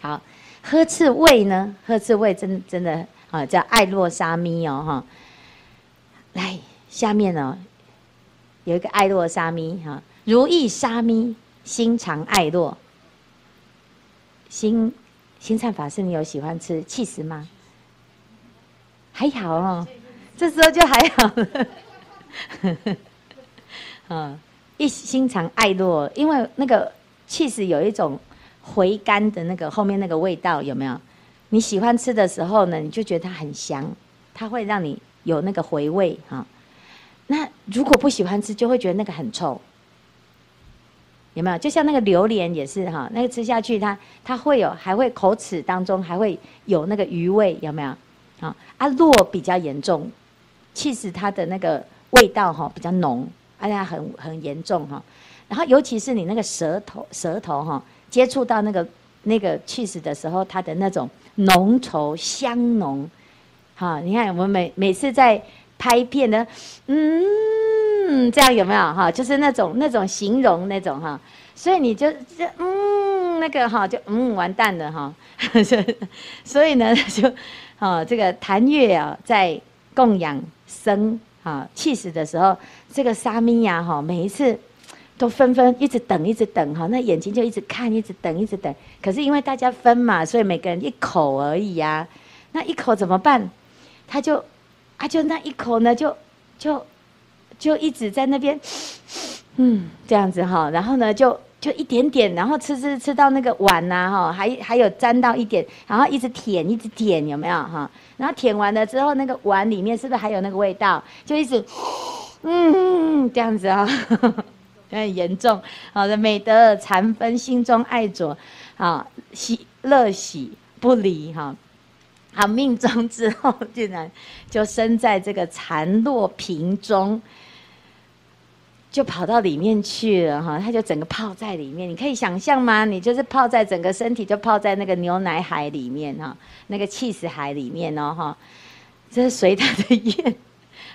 好，喝刺苇呢？喝刺苇真真的啊，叫爱洛沙咪哦哈。来，下面呢、哦、有一个爱洛沙咪哈，如意沙咪，心肠爱洛。心心灿法师，你有喜欢吃起司吗？还好哦，这时候就还好了。嗯，一心肠爱洛，因为那个起司有一种回甘的那个后面那个味道，有没有？你喜欢吃的时候呢，你就觉得它很香，它会让你有那个回味哈。那如果不喜欢吃，就会觉得那个很臭，有没有？就像那个榴莲也是哈，那个吃下去它它会有，还会口齿当中还会有那个余味，有没有？啊啊，洛比较严重，起司它的那个味道哈比较浓，而且很很严重哈。然后尤其是你那个舌头舌头哈接触到那个那个 cheese 的时候，它的那种浓稠香浓，哈，你看我们每每次在拍片呢，嗯，这样有没有哈？就是那种那种形容那种哈，所以你就就嗯那个哈就嗯完蛋了哈，所以呢就。啊，这个谭月啊，在供养生啊起司的时候，这个沙弥呀哈，每一次都纷纷一直等，一直等哈，那眼睛就一直看，一直等，一直等。可是因为大家分嘛，所以每个人一口而已呀、啊。那一口怎么办？他就，他就那一口呢，就就就一直在那边，嗯，这样子哈，然后呢就。就一点点，然后吃吃吃到那个碗呐、哈，还还有沾到一点，然后一直舔，一直舔，有没有哈？然后舔完了之后，那个碗里面是不是还有那个味道？就一直，嗯，这样子啊，很严重。好的，美德残分，心中爱着，啊，喜乐喜不离哈。好，命中之后，竟然就生在这个禅洛瓶中。就跑到里面去了哈，他就整个泡在里面，你可以想象吗？你就是泡在整个身体，就泡在那个牛奶海里面哈，那个起司海里面哦哈，这是随他的愿，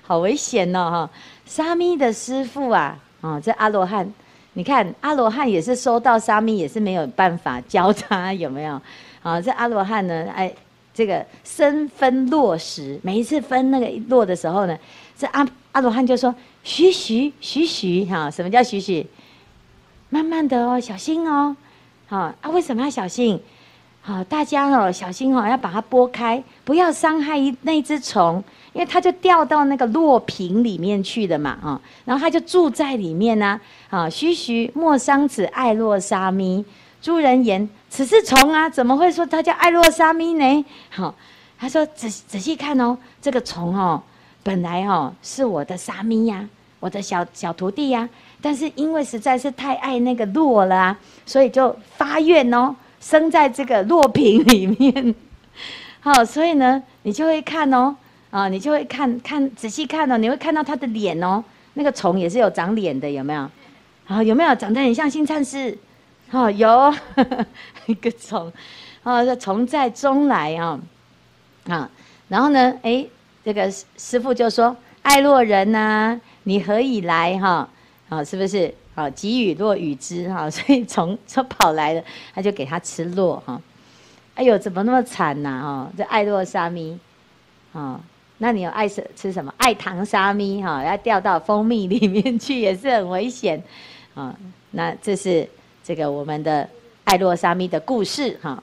好危险哦哈。沙弥的师傅啊，哦，这阿罗汉，你看阿罗汉也是收到沙弥，也是没有办法教他有没有？啊，这阿罗汉呢，哎，这个生分落时，每一次分那个落的时候呢，这阿阿罗汉就说。徐徐徐徐哈，什么叫徐徐？慢慢的哦，小心哦，好啊，为什么要小心？好，大家哦，小心哦，要把它拨开，不要伤害一那只虫，因为它就掉到那个落瓶里面去的嘛，啊，然后它就住在里面呢，啊，徐徐莫伤此爱洛沙弥。诸人言此是虫啊，怎么会说它叫爱洛沙弥呢？好，他说仔仔细看哦，这个虫哦。本来哦是我的沙弥呀，我的小小徒弟呀，但是因为实在是太爱那个洛了啊，所以就发愿哦，生在这个落瓶里面。好，所以呢，你就会看哦，啊，你就会看看仔细看哦，你会看到他的脸哦，那个虫也是有长脸的，有没有？啊，有没有长得很像星灿师？哦，有呵呵 一个虫，哦，这虫在中来啊，啊，然后呢，哎。这个师傅就说：“爱洛人呐、你何以来？哈，啊，是不是？好，给予洛与之哈，所以从从跑来的，他就给他吃落哈。哎呦，怎么那么惨呐？哈，这爱落沙咪，啊，那你有爱吃吃什么？爱糖沙咪哈，要掉到蜂蜜里面去，也是很危险啊。那这是这个我们的爱落沙咪的故事哈。”